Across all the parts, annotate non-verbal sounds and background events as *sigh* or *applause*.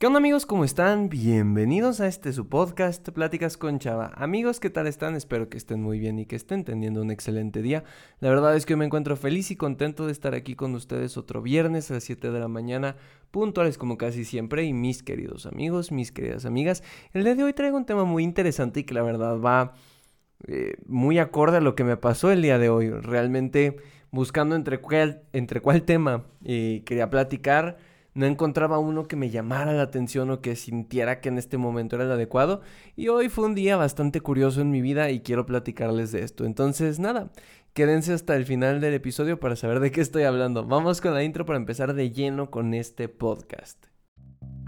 ¿Qué onda amigos? ¿Cómo están? Bienvenidos a este su podcast Pláticas con Chava. Amigos, ¿qué tal están? Espero que estén muy bien y que estén teniendo un excelente día. La verdad es que me encuentro feliz y contento de estar aquí con ustedes otro viernes a las 7 de la mañana, puntuales como casi siempre. Y mis queridos amigos, mis queridas amigas, el día de hoy traigo un tema muy interesante y que la verdad va eh, muy acorde a lo que me pasó el día de hoy. Realmente buscando entre cuál, entre cuál tema eh, quería platicar no encontraba uno que me llamara la atención o que sintiera que en este momento era el adecuado. Y hoy fue un día bastante curioso en mi vida y quiero platicarles de esto. Entonces, nada, quédense hasta el final del episodio para saber de qué estoy hablando. Vamos con la intro para empezar de lleno con este podcast.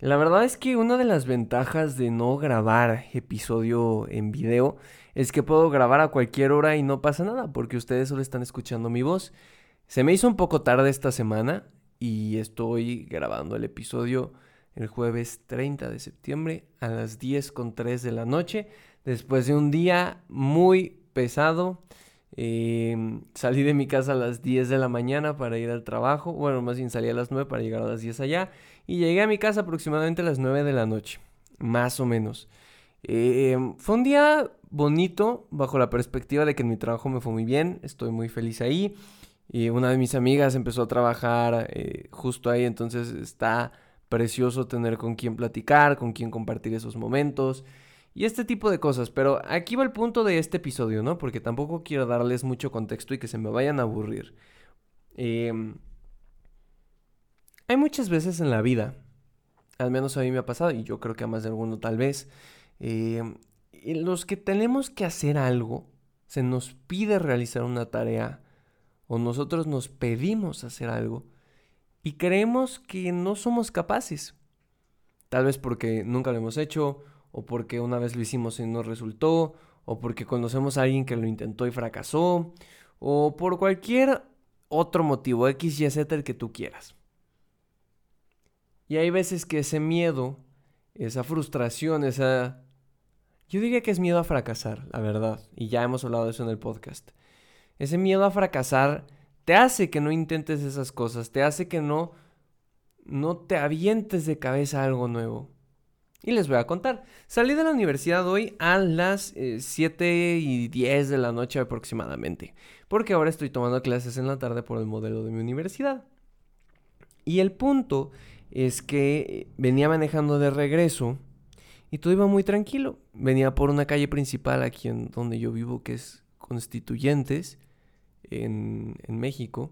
la verdad es que una de las ventajas de no grabar episodio en video es que puedo grabar a cualquier hora y no pasa nada porque ustedes solo están escuchando mi voz. Se me hizo un poco tarde esta semana y estoy grabando el episodio el jueves 30 de septiembre a las 10 con 3 de la noche después de un día muy pesado. Em, salí de mi casa a las 10 de la mañana para ir al trabajo. Bueno, más bien salí a las 9 para llegar a las 10 allá. Y llegué a mi casa aproximadamente a las 9 de la noche, más o menos. Em, fue un día bonito bajo la perspectiva de que en mi trabajo me fue muy bien, estoy muy feliz ahí. Y una de mis amigas empezó a trabajar eh, justo ahí, entonces está precioso tener con quien platicar, con quien compartir esos momentos y este tipo de cosas. Pero aquí va el punto de este episodio, ¿no? Porque tampoco quiero darles mucho contexto y que se me vayan a aburrir. Eh, hay muchas veces en la vida, al menos a mí me ha pasado, y yo creo que a más de alguno tal vez, eh, en los que tenemos que hacer algo, se nos pide realizar una tarea, o nosotros nos pedimos hacer algo, y creemos que no somos capaces. Tal vez porque nunca lo hemos hecho, o porque una vez lo hicimos y no resultó, o porque conocemos a alguien que lo intentó y fracasó, o por cualquier otro motivo, X, Y, Z, el que tú quieras. Y hay veces que ese miedo, esa frustración, esa... Yo diría que es miedo a fracasar, la verdad. Y ya hemos hablado de eso en el podcast. Ese miedo a fracasar te hace que no intentes esas cosas, te hace que no, no te avientes de cabeza algo nuevo. Y les voy a contar. Salí de la universidad hoy a las 7 eh, y 10 de la noche aproximadamente. Porque ahora estoy tomando clases en la tarde por el modelo de mi universidad. Y el punto es que venía manejando de regreso y todo iba muy tranquilo. Venía por una calle principal aquí en donde yo vivo, que es Constituyentes, en, México.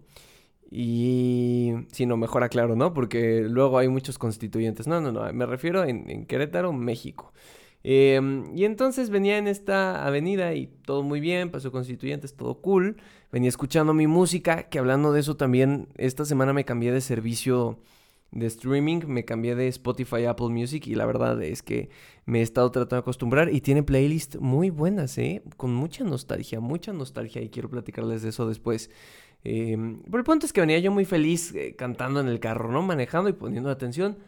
Y si no, mejor aclaro, ¿no? Porque luego hay muchos constituyentes. No, no, no, me refiero en, Querétaro, México. Em, y entonces venía en esta avenida y todo muy bien, pasó constituyentes, todo cool. Venía escuchando mi música, que hablando de eso también, esta semana me cambié de servicio de streaming, me cambié de Spotify a Apple Music y la verdad es que me he estado tratando de acostumbrar y tiene playlists muy buenas, ¿eh? Con mucha nostalgia, mucha nostalgia y quiero platicarles de eso después. Em, pero el punto es que venía yo muy feliz eh, cantando en el carro, ¿no? Manejando y poniendo atención,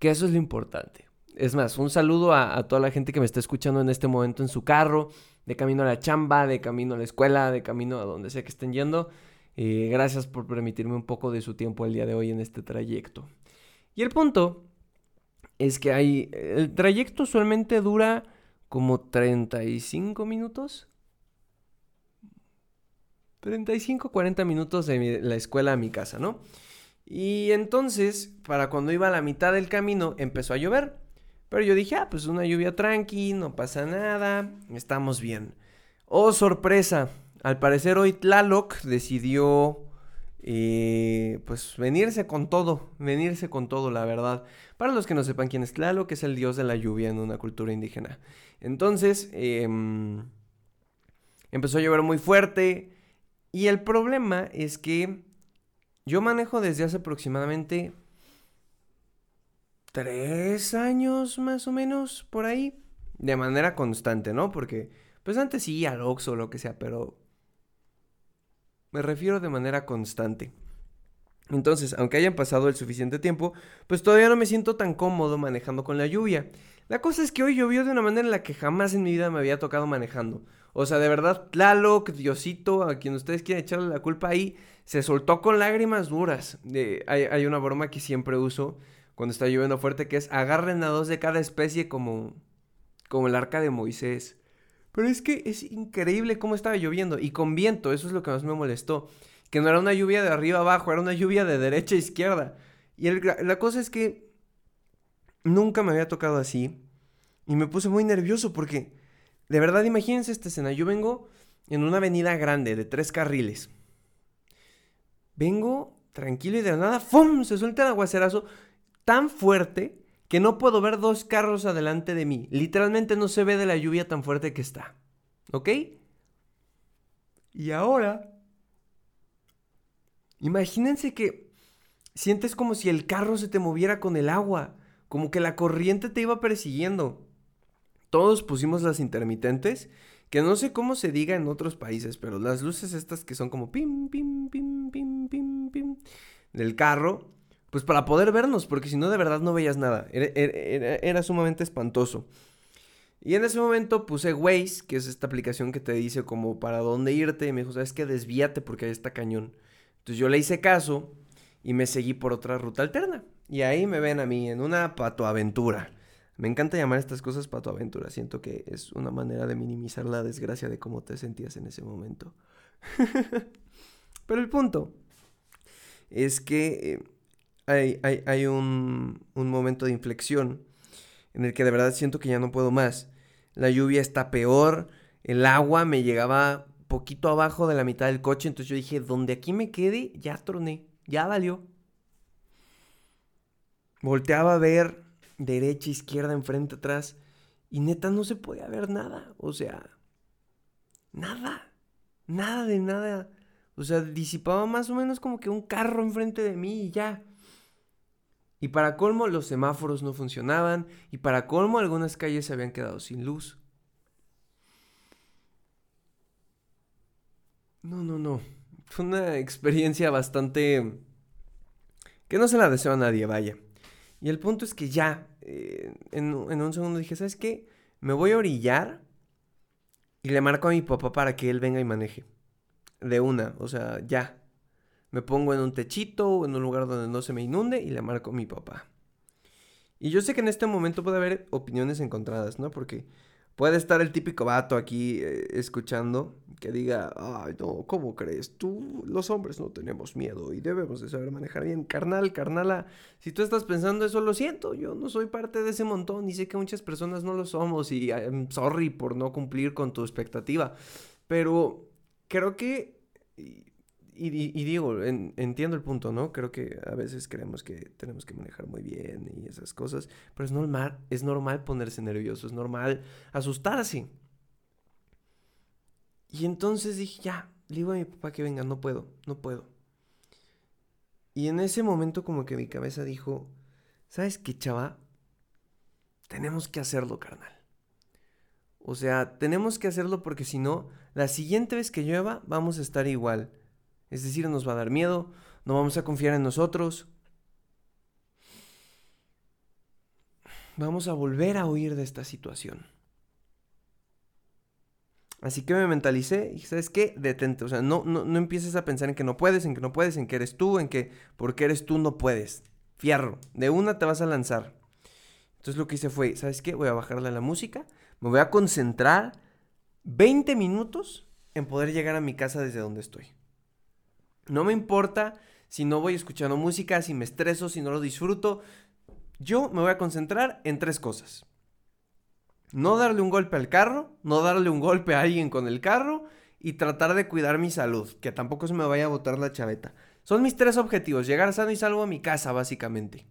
que eso es lo importante. Es más, un saludo a, toda la gente que me está escuchando en este momento en su carro, de camino a la chamba, de camino a la escuela, de camino a donde sea que estén yendo. Eh, gracias por permitirme un poco de su tiempo el día de hoy en este trayecto. Y el punto es que hay, el trayecto usualmente dura como 35 minutos. 35, 40 minutos de la escuela a mi casa, ¿no? Y entonces, para cuando iba a la mitad del camino, empezó a llover. Pero yo dije, ah, pues una lluvia tranqui, no pasa nada, estamos bien. Oh, sorpresa, al parecer hoy Tlaloc decidió eh, pues venirse con todo, venirse con todo, la verdad. Para los que no sepan quién es Tlaloc, es el dios de la lluvia en una cultura indígena. Entonces, em, empezó a llover muy fuerte. Y el problema es que yo manejo desde hace aproximadamente tres años más o menos, por ahí. de manera constante, ¿no? Porque, pues antes sí, al Oxxo o lo que sea, pero me refiero de manera constante. Entonces, aunque hayan pasado el suficiente tiempo, pues todavía no me siento tan cómodo manejando con la lluvia. La cosa es que hoy llovió de una manera en la que jamás en mi vida me había tocado manejando. O sea, de verdad, Tlaloc, Diosito, a quien ustedes quieran echarle la culpa ahí, se soltó con lágrimas duras. hay, una broma que siempre uso cuando está lloviendo fuerte que es agarren a dos de cada especie como, como el arca de Moisés. Pero es que es increíble cómo estaba lloviendo y con viento, eso es lo que más me molestó que no era una lluvia de arriba abajo, era una lluvia de derecha a izquierda. Y la cosa es que nunca me había tocado así. Y me puse muy nervioso porque, de verdad, imagínense esta escena. Yo vengo en una avenida grande de tres carriles. Vengo tranquilo y de nada, ¡fum! Se suelta el aguacerazo tan fuerte que no puedo ver dos carros adelante de mí. Literalmente no se ve de la lluvia tan fuerte que está. ¿Ok? Y ahora Imagínense que sientes como si el carro se te moviera con el agua, como que la corriente te iba persiguiendo. Todos pusimos las intermitentes, que no sé cómo se diga en otros países, pero las luces estas que son como pim, pim, pim, pim, pim, pim, del carro, pues para poder vernos, porque si no de verdad no veías nada, era, sumamente espantoso. Y en ese momento puse Waze, que es esta aplicación que te dice como para dónde irte, y me dijo, sabes que desvíate porque ahí está cañón. Entonces yo le hice caso y me seguí por otra ruta alterna. Y ahí me ven a mí en una patoaventura. Me encanta llamar estas cosas patoaventura. Siento que es una manera de minimizar la desgracia de cómo te sentías en ese momento. *laughs* Pero el punto es que eh, hay, hay, un, un momento de inflexión en el que de verdad siento que ya no puedo más. La lluvia está peor, el agua me llegaba poquito abajo de la mitad del coche. Entonces yo dije, donde aquí me quede, ya troné, ya valió. Volteaba a ver derecha, izquierda, enfrente, atrás. Y neta no se podía ver nada. O sea, nada. Nada de nada. O sea, disipaba más o menos como que un carro enfrente de mí y ya. Y para colmo los semáforos no funcionaban. Y para colmo algunas calles se habían quedado sin luz. No, no, no. Fue una experiencia bastante... que no se la deseo a nadie, vaya. Y el punto es que ya, eh, en, un segundo dije, ¿sabes qué? Me voy a orillar y le marco a mi papá para que él venga y maneje. De una, o sea, ya. Me pongo en un techito o en un lugar donde no se me inunde y le marco a mi papá. Y yo sé que en este momento puede haber opiniones encontradas, ¿no? Porque Puede estar el típico vato aquí eh, escuchando que diga, ay no, ¿cómo crees? Tú, los hombres no tenemos miedo y debemos de saber manejar bien. Carnal, carnala, si tú estás pensando eso, lo siento, yo no soy parte de ese montón y sé que muchas personas no lo somos y I'm sorry por no cumplir con tu expectativa. Pero creo que y, digo, entiendo el punto, ¿no? Creo que a veces creemos que tenemos que manejar muy bien y esas cosas, pero es normal, es normal ponerse nervioso, es normal asustarse. Y entonces dije, ya, le digo a mi papá que venga, no puedo, no puedo. Y en ese momento como que mi cabeza dijo, ¿sabes qué, chava? Tenemos que hacerlo, carnal. O sea, tenemos que hacerlo porque si no, la siguiente vez que llueva vamos a estar igual. Es decir, nos va a dar miedo, no vamos a confiar en nosotros. Vamos a volver a huir de esta situación. Así que me mentalicé y ¿sabes qué? Detente. O sea, no, no, no empieces a pensar en que no puedes, en que no puedes, en que eres tú, en que porque eres tú no puedes. Fierro. De una te vas a lanzar. Entonces lo que hice fue, ¿sabes qué? Voy a bajarle la música. Me voy a concentrar 20 minutos en poder llegar a mi casa desde donde estoy. No me importa si no voy escuchando música, si me estreso, si no lo disfruto. Yo me voy a concentrar en tres cosas. No darle un golpe al carro, no darle un golpe a alguien con el carro y tratar de cuidar mi salud, que tampoco se me vaya a botar la chaveta. Son mis tres objetivos, llegar sano y salvo a mi casa, básicamente.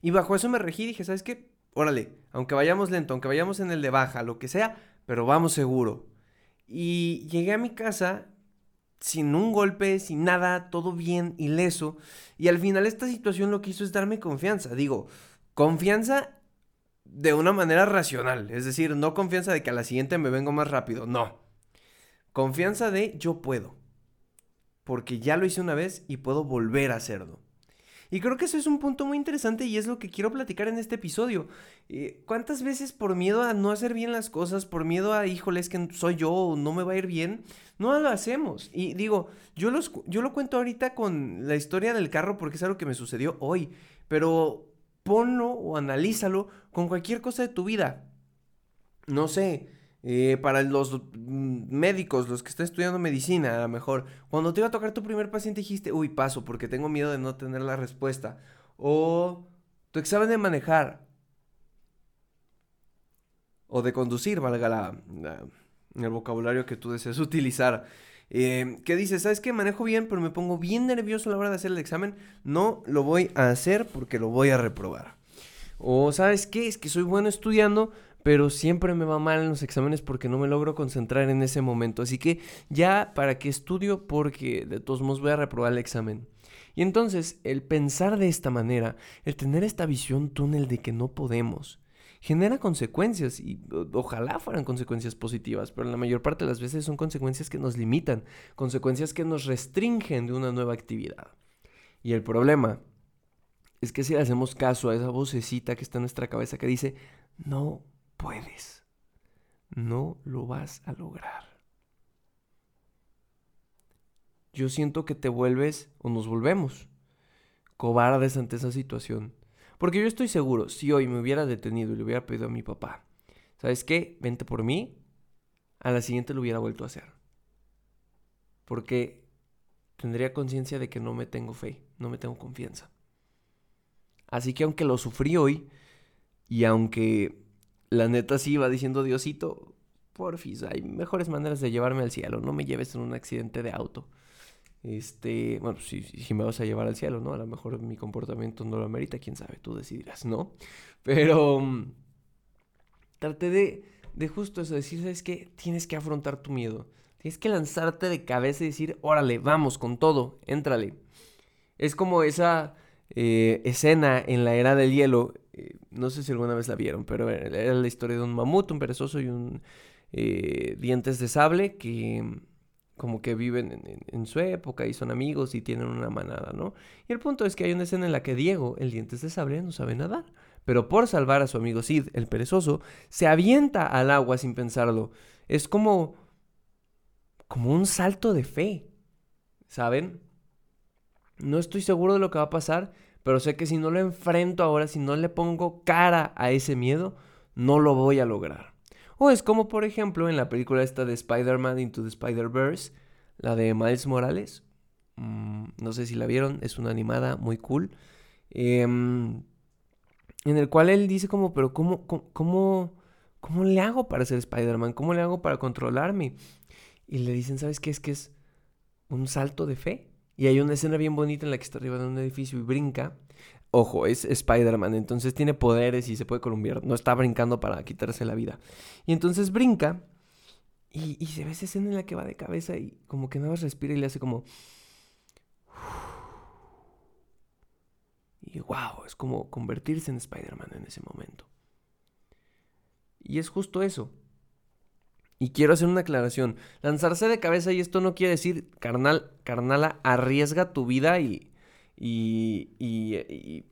Y bajo eso me regí y dije, ¿sabes qué? Órale, aunque vayamos lento, aunque vayamos en el de baja, lo que sea, pero vamos seguro. Y llegué a mi casa sin un golpe, sin nada, todo bien, ileso. Y al final esta situación lo que hizo es darme confianza. Digo, confianza de una manera racional. Es decir, no confianza de que a la siguiente me vengo más rápido. No. Confianza de yo puedo. Porque ya lo hice una vez y puedo volver a hacerlo. Y creo que eso es un punto muy interesante y es lo que quiero platicar en este episodio. Eh, ¿Cuántas veces por miedo a no hacer bien las cosas, por miedo a, híjole, es que soy yo o no me va a ir bien, no lo hacemos? Y digo, yo, los, yo lo cuento ahorita con la historia del carro porque es algo que me sucedió hoy, pero ponlo o analízalo con cualquier cosa de tu vida. No sé, eh, para los médicos, los que están estudiando medicina, a lo mejor, cuando te iba a tocar tu primer paciente dijiste, uy, paso porque tengo miedo de no tener la respuesta. O tu examen de manejar. O de conducir, valga la, el vocabulario que tú deseas *laughs* utilizar. Eh, ¿Qué dices? ¿Sabes qué? Manejo bien, pero me pongo bien nervioso a la hora de hacer el examen. No lo voy a hacer porque lo voy a reprobar. O ¿sabes qué? Es que soy bueno estudiando, pero siempre me va mal en los exámenes porque no me logro concentrar en ese momento. Así que ya para qué estudio porque de todos modos voy a reprobar el examen. Y entonces el pensar de esta manera, el tener esta visión túnel de que no podemos, genera consecuencias y ojalá fueran consecuencias positivas, pero la mayor parte de las veces son consecuencias que nos limitan, consecuencias que nos restringen de una nueva actividad. Y el problema es que si le hacemos caso a esa vocecita que está en nuestra cabeza que dice, no puedes. No lo vas a lograr. Yo siento que te vuelves o nos volvemos cobardes ante esa situación. Porque yo estoy seguro, si hoy me hubiera detenido y le hubiera pedido a mi papá, ¿sabes qué? Vente por mí, a la siguiente lo hubiera vuelto a hacer. Porque tendría conciencia de que no me tengo fe, no me tengo confianza. Así que aunque lo sufrí hoy, y aunque la neta sí iba diciendo Diosito, porfis, hay mejores maneras de llevarme al cielo, no me lleves en un accidente de auto. Este, bueno, si, si me vas a llevar al cielo, ¿no? A lo mejor mi comportamiento no lo amerita, quién sabe, tú decidirás, ¿no? Pero mm, traté de, de justo eso, decir, ¿sabes qué? Tienes que afrontar tu miedo. Tienes que lanzarte de cabeza y decir, órale, vamos con todo, éntrale. Es como esa eh, escena en la era del hielo eh, no sé si alguna vez la vieron, pero era la historia de un mamut, un perezoso y un eh, dientes de sable que como que viven en, su época y son amigos y tienen una manada, ¿no? Y el punto es que hay una escena en la que Diego, el dientes de sable, no sabe nadar. Pero por salvar a su amigo Sid, el perezoso, se avienta al agua sin pensarlo. Es como... como un salto de fe, ¿saben? No estoy seguro de lo que va a pasar, pero sé que si no lo enfrento ahora, si no le pongo cara a ese miedo, no lo voy a lograr. O es como, por ejemplo, en la película esta de Spider-Man Into the Spider-Verse, la de Miles Morales. Mm, no sé si la vieron, es una animada muy cool. Em, en el cual él dice como, pero ¿cómo, cómo, cómo, le hago para ser Spider-Man? ¿Cómo le hago para controlarme? Y le dicen, ¿sabes qué? Es que es un salto de fe. Y hay una escena bien bonita en la que está arriba de un edificio y brinca. Ojo, es Spider-Man, entonces tiene poderes y se puede columpiar. No está brincando para quitarse la vida. Y entonces brinca y, se ve esa escena en la que va de cabeza y como que nada más respira y le hace como... *sighs* Y wow, es como convertirse en Spider-Man en ese momento. Y es justo eso. Y quiero hacer una aclaración. Lanzarse de cabeza y esto no quiere decir, carnal, carnala, arriesga tu vida y, y, y,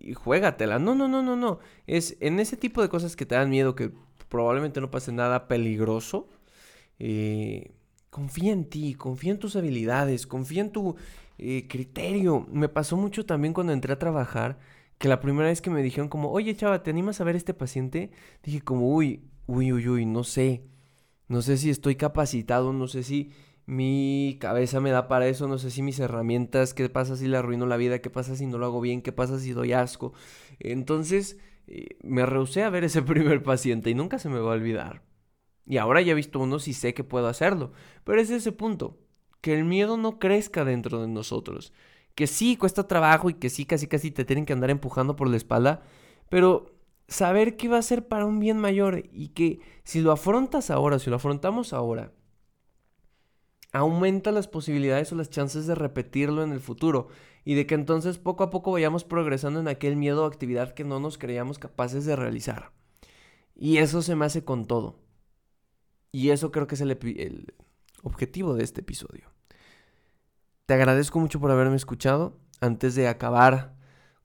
y, juégatela. No, no, no, no, no. Es en ese tipo de cosas que te dan miedo, que probablemente no pase nada peligroso. Eh, confía en ti, confía en tus habilidades, confía en tu eh, criterio. Me pasó mucho también cuando entré a trabajar, que la primera vez que me dijeron como, oye chava, ¿te animas a ver este paciente? Dije como, uy, uy, uy, uy, no sé. No sé si estoy capacitado, no sé si mi cabeza me da para eso, no sé si mis herramientas, qué pasa si le arruino la vida, qué pasa si no lo hago bien, qué pasa si doy asco. Entonces eh, me rehusé a ver ese *laughs* primer paciente y nunca se me va a olvidar. Y ahora ya he visto uno y sé que puedo hacerlo. Pero es ese punto, que el miedo no crezca dentro de nosotros. Que sí cuesta trabajo y que sí casi casi te tienen que andar empujando por la espalda, pero saber que va a ser para un bien mayor y que si lo afrontas ahora, si lo afrontamos ahora, aumenta las posibilidades o las chances de repetirlo en el futuro y de que entonces poco a poco vayamos progresando en aquel miedo o actividad que no nos creíamos capaces de realizar. Y eso se me hace con todo. Y eso creo que es el, el objetivo de este episodio. Te agradezco mucho por haberme escuchado. Antes de acabar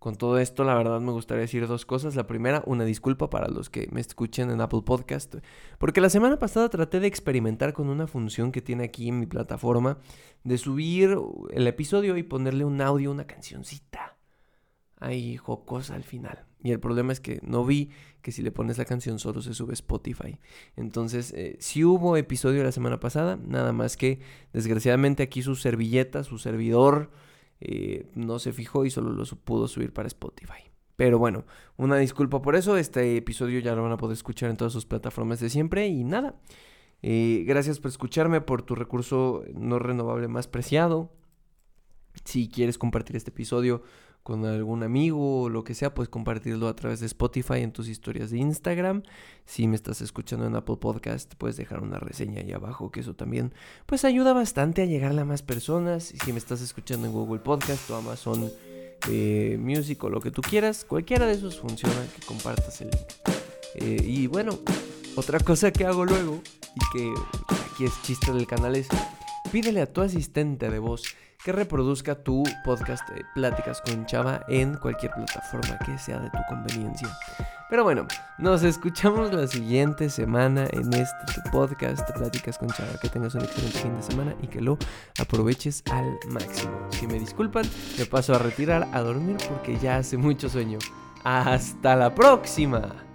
con todo esto, la verdad me gustaría decir dos cosas. La primera, una disculpa para los que me escuchen en Apple Podcast, porque la semana pasada traté de experimentar con una función que tiene aquí en mi plataforma de subir el episodio y ponerle un audio, una cancioncita ahí jocosa al final. Y el problema es que no vi que si le pones la canción solo se sube Spotify. Entonces, eh, si hubo episodio la semana pasada, nada más que desgraciadamente aquí su servilleta, su servidor, eh, no se fijó y solo lo pudo subir para Spotify. Pero bueno, una disculpa por eso. Este episodio ya lo van a poder escuchar en todas sus plataformas de siempre. Y nada, eh, gracias por escucharme, por tu recurso no renovable más preciado. Si quieres compartir este episodio con algún amigo o lo que sea, puedes compartirlo a través de Spotify en tus historias de Instagram. Si me estás escuchando en Apple Podcast, puedes dejar una reseña ahí abajo, que eso también pues ayuda bastante a llegar a más personas. Y si me estás escuchando en Google Podcast o Amazon eh, Music o lo que tú quieras, cualquiera de esos funciona, que compartas el link. Eh, y bueno, otra cosa que hago luego, y que aquí es chiste del canal, es pídele a tu asistente de voz que reproduzca tu podcast de Pláticas con Chava en cualquier plataforma que sea de tu conveniencia. Pero bueno, nos escuchamos la siguiente semana en este podcast Pláticas con Chava. Que tengas un excelente fin de semana y que lo aproveches al máximo. Si me disculpan, me paso a retirar a dormir porque ya hace mucho sueño. Hasta la próxima.